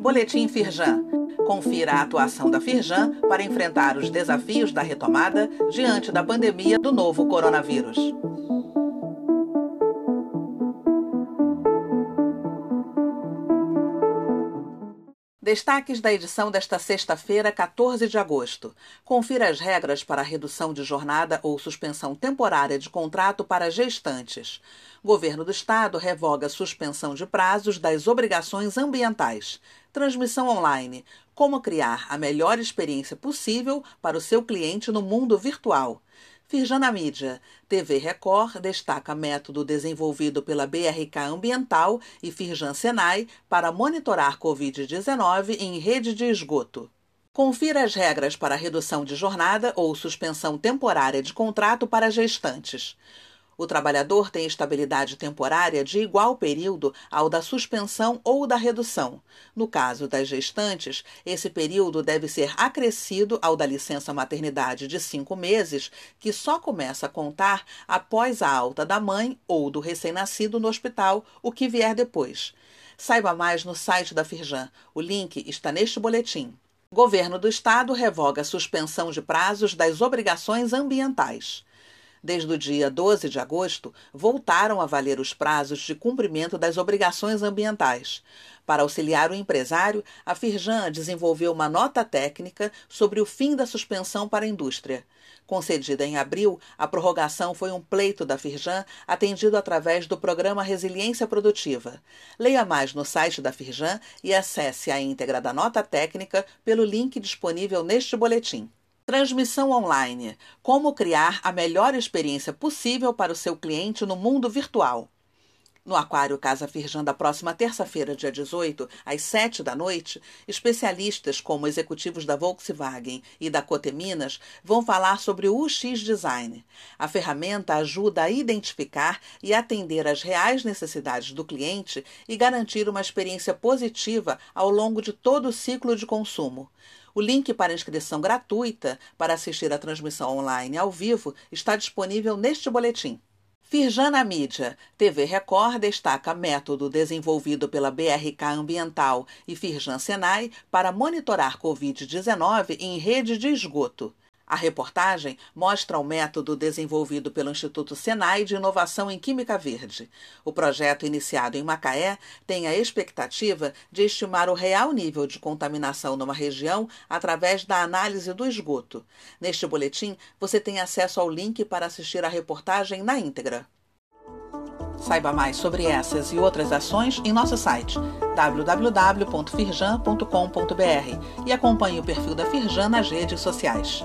Boletim Firjan. Confira a atuação da Firjan para enfrentar os desafios da retomada diante da pandemia do novo coronavírus. Destaques da edição desta sexta-feira, 14 de agosto. Confira as regras para redução de jornada ou suspensão temporária de contrato para gestantes. Governo do Estado revoga suspensão de prazos das obrigações ambientais. Transmissão online. Como criar a melhor experiência possível para o seu cliente no mundo virtual. Firjana Mídia. TV Record destaca método desenvolvido pela BRK Ambiental e Firjan Senai para monitorar Covid-19 em rede de esgoto. Confira as regras para redução de jornada ou suspensão temporária de contrato para gestantes. O trabalhador tem estabilidade temporária de igual período ao da suspensão ou da redução. No caso das gestantes, esse período deve ser acrescido ao da licença maternidade de cinco meses, que só começa a contar após a alta da mãe ou do recém-nascido no hospital, o que vier depois. Saiba mais no site da Firjan. O link está neste boletim. Governo do Estado revoga suspensão de prazos das obrigações ambientais desde o dia 12 de agosto, voltaram a valer os prazos de cumprimento das obrigações ambientais. Para auxiliar o empresário, a Firjan desenvolveu uma nota técnica sobre o fim da suspensão para a indústria. Concedida em abril, a prorrogação foi um pleito da Firjan atendido através do programa Resiliência Produtiva. Leia mais no site da Firjan e acesse a íntegra da nota técnica pelo link disponível neste boletim. Transmissão online: Como criar a melhor experiência possível para o seu cliente no mundo virtual. No Aquário Casa Firjan da próxima terça-feira, dia 18, às 7 da noite, especialistas como executivos da Volkswagen e da Coteminas vão falar sobre o UX Design. A ferramenta ajuda a identificar e atender às reais necessidades do cliente e garantir uma experiência positiva ao longo de todo o ciclo de consumo. O link para inscrição gratuita para assistir à transmissão online ao vivo está disponível neste boletim. Firjana Mídia, TV Record destaca método desenvolvido pela BRK Ambiental e Firjan Senai para monitorar Covid-19 em rede de esgoto. A reportagem mostra o método desenvolvido pelo Instituto Senai de Inovação em Química Verde. O projeto, iniciado em Macaé, tem a expectativa de estimar o real nível de contaminação numa região através da análise do esgoto. Neste boletim, você tem acesso ao link para assistir a reportagem na íntegra. Saiba mais sobre essas e outras ações em nosso site www.firjan.com.br e acompanhe o perfil da Firjan nas redes sociais.